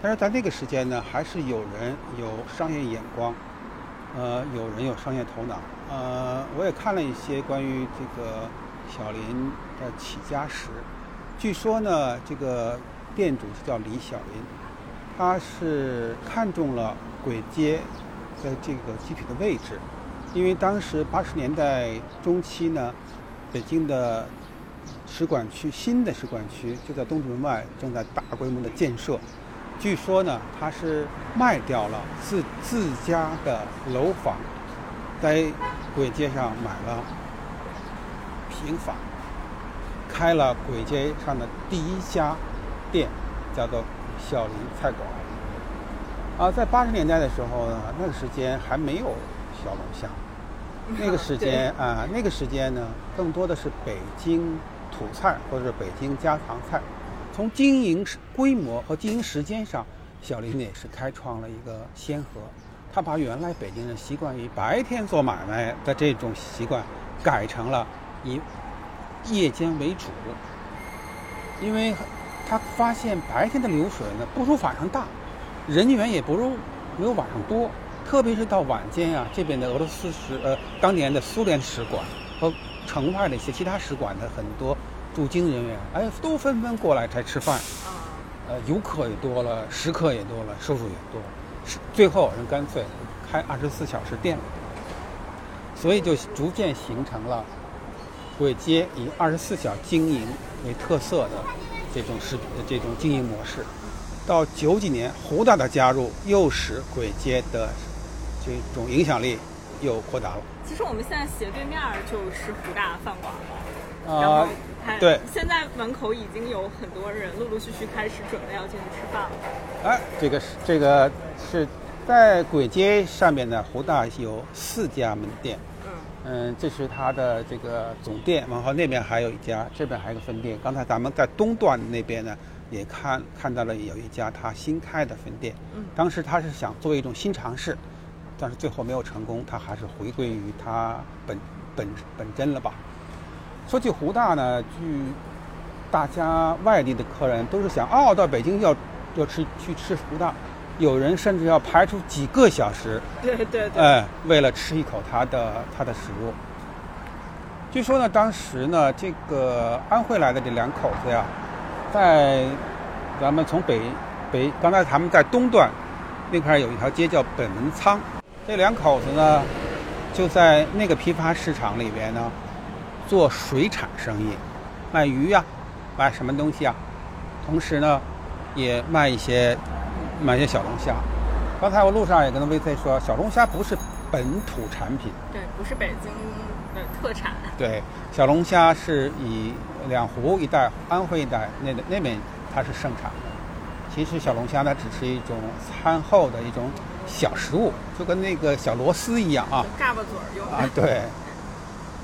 但是在那个时间呢，还是有人有商业眼光，呃，有人有商业头脑。呃，我也看了一些关于这个小林的起家史。据说呢，这个店主叫李小林，他是看中了簋街的这个具体的位置。因为当时八十年代中期呢，北京的使馆区新的使馆区就在东直门外正在大规模的建设。据说呢，他是卖掉了自自家的楼房，在簋街上买了平房，开了簋街上的第一家店，叫做小林菜馆。啊，在八十年代的时候呢，那个时间还没有。小龙虾，那个时间啊，那个时间呢，更多的是北京土菜或者是北京家常菜。从经营规模和经营时间上，小林也是开创了一个先河。他把原来北京人习惯于白天做买卖的这种习惯，改成了以夜间为主。因为他发现白天的流水呢不如晚上大，人员也不如没有晚上多。特别是到晚间啊，这边的俄罗斯使呃，当年的苏联使馆和城外的一些其他使馆的很多驻京人员，哎，都纷纷过来才吃饭。呃，游客也多了，食客也多了，收入也多。是最后人干脆开二十四小时店了，所以就逐渐形成了簋街以二十四小时经营为特色的这种食这种经营模式。到九几年，胡大的加入又使簋街的。这种影响力又扩大了。其实我们现在斜对面就是福大饭馆了，然后对，现在门口已经有很多人陆陆续续开始准备要进去吃饭了。哎，这个是这个是在簋街上面呢，湖大有四家门店。嗯嗯，这是它的这个总店，然后那边还有一家，这边还有个分店。刚才咱们在东段那边呢，也看看到了有一家他新开的分店。嗯，当时他是想做一种新尝试。但是最后没有成功，他还是回归于他本本本真了吧。说起湖大呢，据大家外地的客人都是想，哦，到北京要要吃去吃湖大，有人甚至要排出几个小时，对对对，哎，为了吃一口他的他的食物。据说呢，当时呢，这个安徽来的这两口子呀，在咱们从北北，刚才他们在东段那块有一条街叫本门仓。这两口子呢，就在那个批发市场里边呢，做水产生意，卖鱼呀、卖什么东西啊？同时呢，也卖一些卖一些小龙虾。刚才我路上也跟 VC 说，小龙虾不是本土产品，对，不是北京的特产。对，小龙虾是以两湖一带、安徽一带那那边它是盛产的。其实小龙虾呢，只是一种餐后的一种小食物，就跟那个小螺丝一样啊。嘎巴嘴儿用啊，对，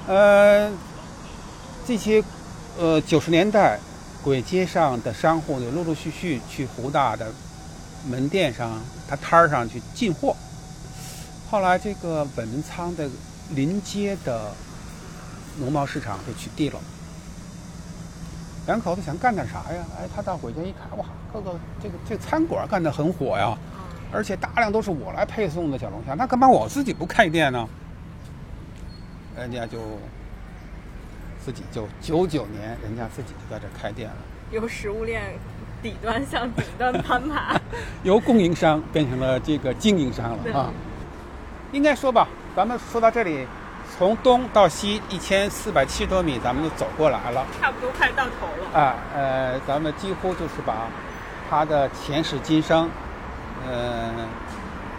呃，这些呃九十年代簋街上的商户就陆陆续续去湖大的门店上，他摊儿上去进货。后来这个本门仓的临街的农贸市场被取缔了。两口子想干点啥呀？哎，他到簋街一看，哇，各个，这个这个餐馆干得很火呀，而且大量都是我来配送的小龙虾，那干嘛我自己不开店呢？人家就自己就九九年，人家自己就在这开店了，由食物链底端向顶端攀爬，由供应商变成了这个经营商了啊。应该说吧，咱们说到这里。从东到西一千四百七十多米，咱们就走过来了，差不多快到头了。啊，呃，咱们几乎就是把它的前世今生，嗯，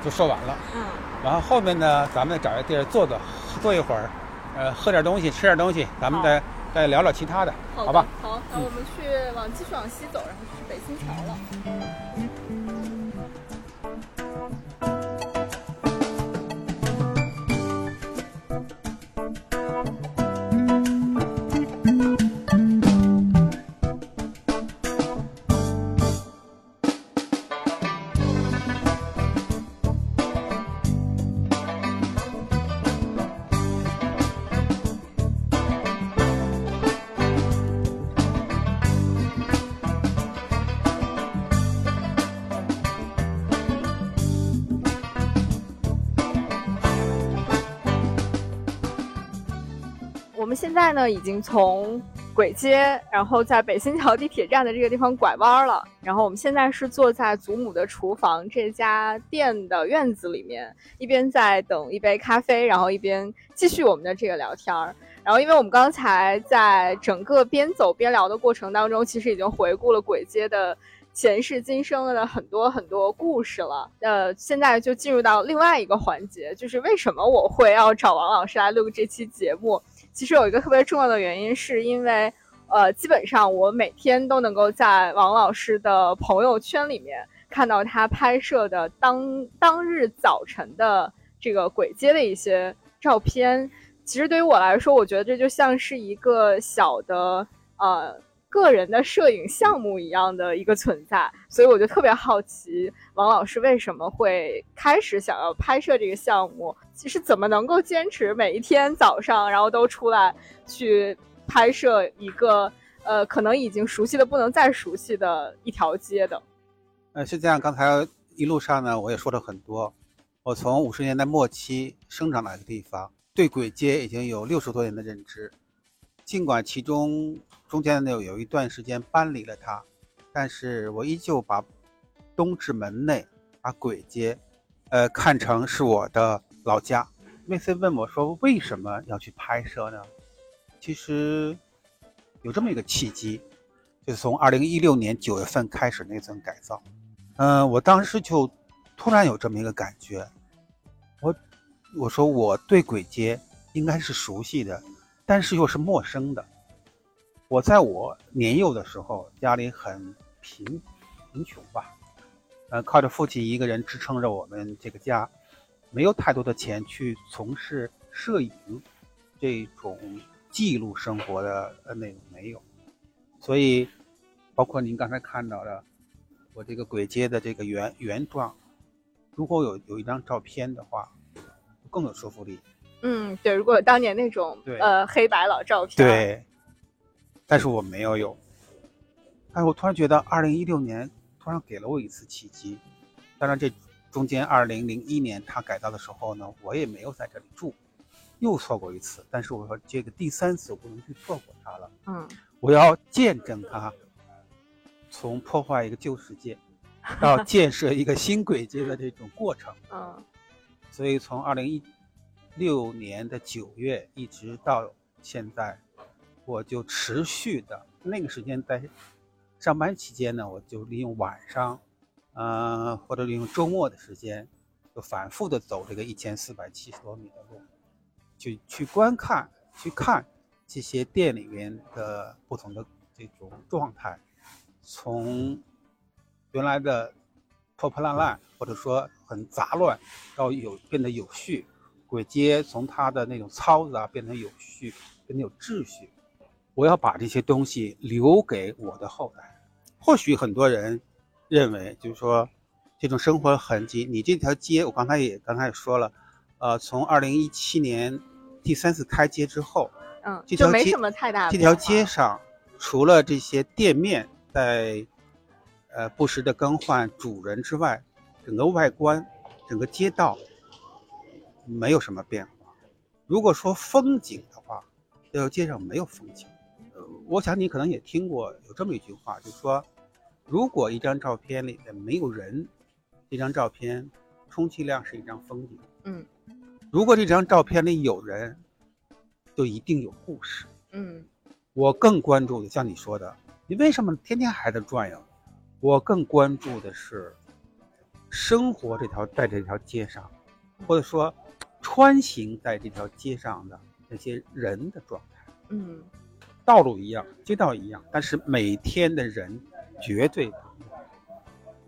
就说完了。嗯。然后后面呢，咱们找个地儿坐坐，坐一会儿，呃，喝点东西，吃点东西，咱们再再聊聊其他的，好吧？好，那我们去往继续往西走，然后就是北新桥了。现在呢，已经从簋街，然后在北新桥地铁站的这个地方拐弯了。然后我们现在是坐在祖母的厨房这家店的院子里面，一边在等一杯咖啡，然后一边继续我们的这个聊天儿。然后，因为我们刚才在整个边走边聊的过程当中，其实已经回顾了簋街的前世今生的很多很多故事了。呃，现在就进入到另外一个环节，就是为什么我会要找王老师来录这期节目？其实有一个特别重要的原因，是因为，呃，基本上我每天都能够在王老师的朋友圈里面看到他拍摄的当当日早晨的这个鬼街的一些照片。其实对于我来说，我觉得这就像是一个小的呃个人的摄影项目一样的一个存在。所以我就特别好奇，王老师为什么会开始想要拍摄这个项目？其实怎么能够坚持每一天早上，然后都出来去拍摄一个呃，可能已经熟悉的不能再熟悉的一条街的？呃，是这样。刚才一路上呢，我也说了很多。我从五十年代末期生长的一个地方，对簋街已经有六十多年的认知。尽管其中中间呢有一段时间搬离了它，但是我依旧把东直门内把簋街，呃，看成是我的。老家，VC 问我说：“为什么要去拍摄呢？”其实有这么一个契机，就是从二零一六年九月份开始那层改造。嗯，我当时就突然有这么一个感觉，我我说我对簋街应该是熟悉的，但是又是陌生的。我在我年幼的时候，家里很贫贫穷吧，呃，靠着父亲一个人支撑着我们这个家。没有太多的钱去从事摄影这种记录生活的呃内容没有，所以包括您刚才看到的我这个簋街的这个原原状，如果有有一张照片的话，更有说服力。嗯，对，如果有当年那种呃黑白老照片，对，但是我没有有。但是我突然觉得，二零一六年突然给了我一次契机，当然这。中间，二零零一年他改造的时候呢，我也没有在这里住，又错过一次。但是我说这个第三次我不能去错过它了。嗯，我要见证它从破坏一个旧世界 到建设一个新轨迹的这种过程。嗯，所以从二零一六年的九月一直到现在，我就持续的那个时间在上班期间呢，我就利用晚上，呃，或者利用周末的时间，就反复的走这个一千四百七十多米的路，去去观看、去看这些店里面的不同的这种状态，从原来的破破烂烂，或者说很杂乱，到有变得有序，轨街从它的那种糙杂变成有序，变得有秩序。我要把这些东西留给我的后代。或许很多人认为，就是说这种生活痕迹，你这条街，我刚才也刚才也说了，呃，从二零一七年第三次开街之后，嗯，这条街就没什么太大的这条街上除了这些店面在呃不时的更换主人之外，整个外观、整个街道没有什么变化。如果说风景的话，这条街上没有风景。呃，我想你可能也听过有这么一句话，就是说，如果一张照片里面没有人，这张照片充其量是一张风景。嗯如果这张照片里有人，就一定有故事。嗯我更关注的，像你说的，你为什么天天还在转悠？我更关注的是生活这条在这条街上，或者说穿行在这条街上的那些人的状态。嗯道路一样，街道一样，但是每天的人绝对不一样。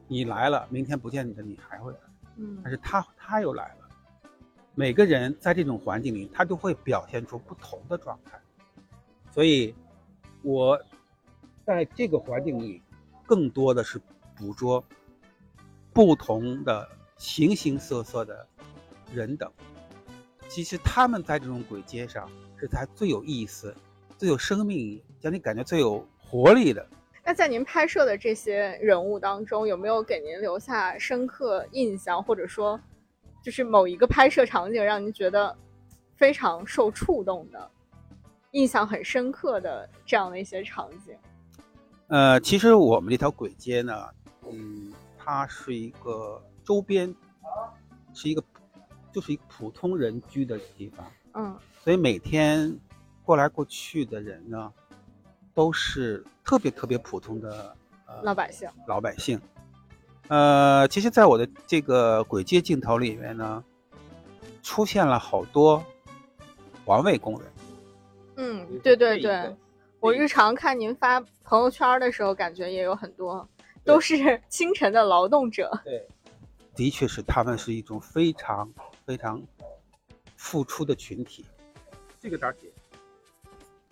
你来了，明天不见你的你还会来，嗯但是他他又来了。每个人在这种环境里，他都会表现出不同的状态。所以，我在这个环境里，更多的是捕捉不同的形形色色的人等。其实他们在这种鬼街上是才最有意思、最有生命力，让你感觉最有活力的。那在您拍摄的这些人物当中，有没有给您留下深刻印象，或者说，就是某一个拍摄场景让您觉得非常受触动的、印象很深刻的这样的一些场景？呃，其实我们这条鬼街呢，嗯，它是一个周边，是一个就是一个普通人居的地方，嗯所以每天过来过去的人呢，都是特别特别普通的呃老百姓，老百姓。呃，其实，在我的这个鬼街镜头里面呢，出现了好多环卫工人。嗯，对对对我日常看您发朋友圈的时候，感觉也有很多都是 清晨的劳动者。对，的确是他们是一种非常非常付出的群体。这个大姐，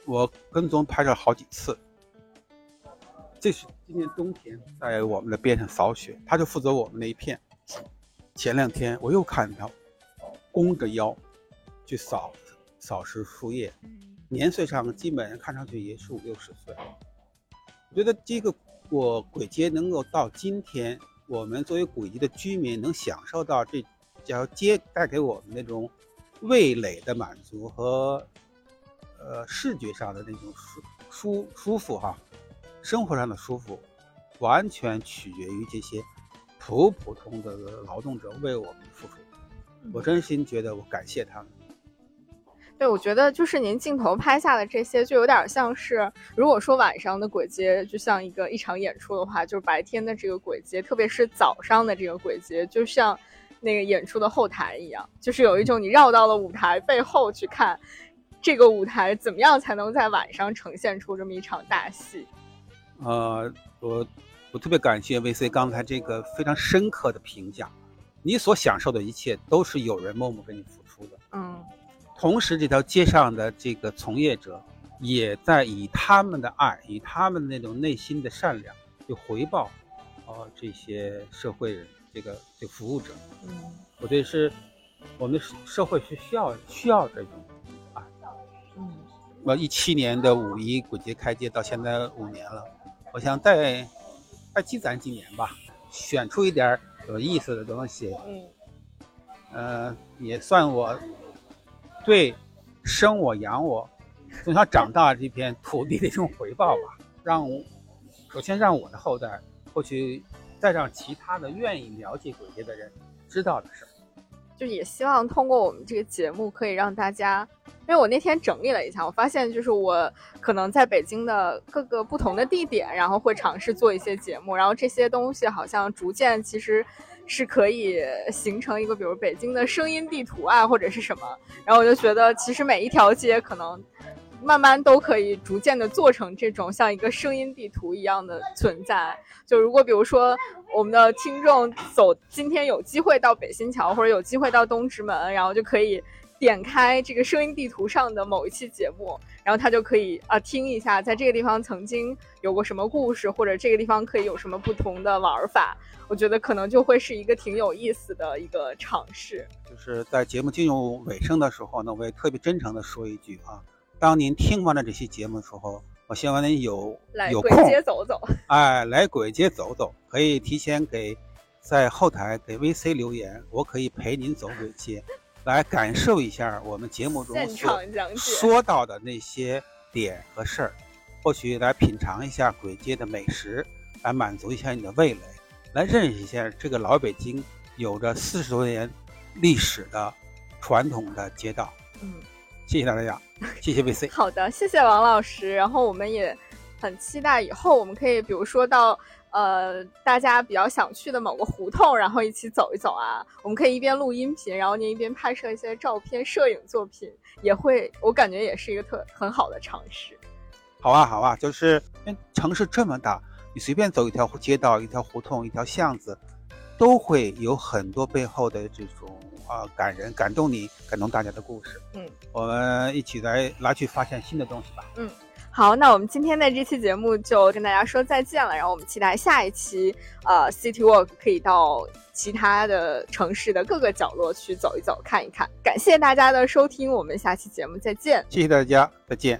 我跟踪拍了好几次。这是今年冬天在我们的边上扫雪，他就负责我们那一片。前两天我又看到弓着腰去扫扫拾树叶，年岁上基本看上去也是五六十岁。我觉得这个我鬼街能够到今天，我们作为鬼街的居民能享受到这条街带给我们那种味蕾的满足和呃视觉上的那种舒舒舒服哈，生活上的舒服，完全取决于这些普普通的劳动者为我们付出。我真心觉得我感谢他们。对，我觉得就是您镜头拍下的这些，就有点像是，如果说晚上的鬼街就像一个一场演出的话，就是白天的这个鬼街，特别是早上的这个鬼街，就像那个演出的后台一样，就是有一种你绕到了舞台背后去看这个舞台怎么样才能在晚上呈现出这么一场大戏。呃，我我特别感谢 VC 刚才这个非常深刻的评价，你所享受的一切都是有人默默给你付出的。嗯同时，这条街上的这个从业者也在以他们的爱，以他们那种内心的善良，去回报，呃，这些社会人，这个这个服务者。嗯我觉得是我们的社社会是需要需要这种啊。嗯我一七年的五一鬼节开街到现在五年了，我想再再积攒几年吧，选出一点有意思的东西，嗯呃，也算我对生我养我从小长大这片土地的一种回报吧。让我首先让我的后代，或许再让其他的愿意了解鬼街的人知道的事儿。就也希望通过我们这个节目，可以让大家，因为我那天整理了一下，我发现就是我可能在北京的各个不同的地点，然后会尝试做一些节目，然后这些东西好像逐渐其实是可以形成一个，比如北京的声音地图啊，或者是什么，然后我就觉得其实每一条街可能。慢慢都可以逐渐的做成这种像一个声音地图一样的存在。就如果比如说我们的听众走今天有机会到北新桥或者有机会到东直门，然后就可以点开这个声音地图上的某一期节目，然后他就可以啊听一下，在这个地方曾经有过什么故事，或者这个地方可以有什么不同的玩法。我觉得可能就会是一个挺有意思的一个尝试。就是在节目进入尾声的时候呢，我也特别真诚的说一句啊。当您听完了这期节目的时候，我希望您有有空走走，哎，来鬼街走走，可以提前给在后台给 VC 留言，我可以陪您走鬼街，来感受一下我们节目中所说到的那些点和事儿，或许来品尝一下鬼街的美食，来满足一下你的味蕾，来认识一下这个老北京有着四十多年历史的传统的街道。嗯。谢谢大家，谢谢 VC。好的，谢谢王老师。然后我们也很期待以后我们可以，比如说到呃大家比较想去的某个胡同，然后一起走一走啊。我们可以一边录音频，然后您一边拍摄一些照片、摄影作品，也会我感觉也是一个特很好的尝试。好啊，好啊，就是因为城市这么大，你随便走一条街道、一条胡同、一条巷子，都会有很多背后的这种。啊，感人、感动你、感动大家的故事。嗯，我们一起来来去发现新的东西吧。嗯，好，那我们今天的这期节目就跟大家说再见了。然后我们期待下一期，呃，City Walk 可以到其他的城市的各个角落去走一走、看一看。感谢大家的收听，我们下期节目再见。谢谢大家，再见。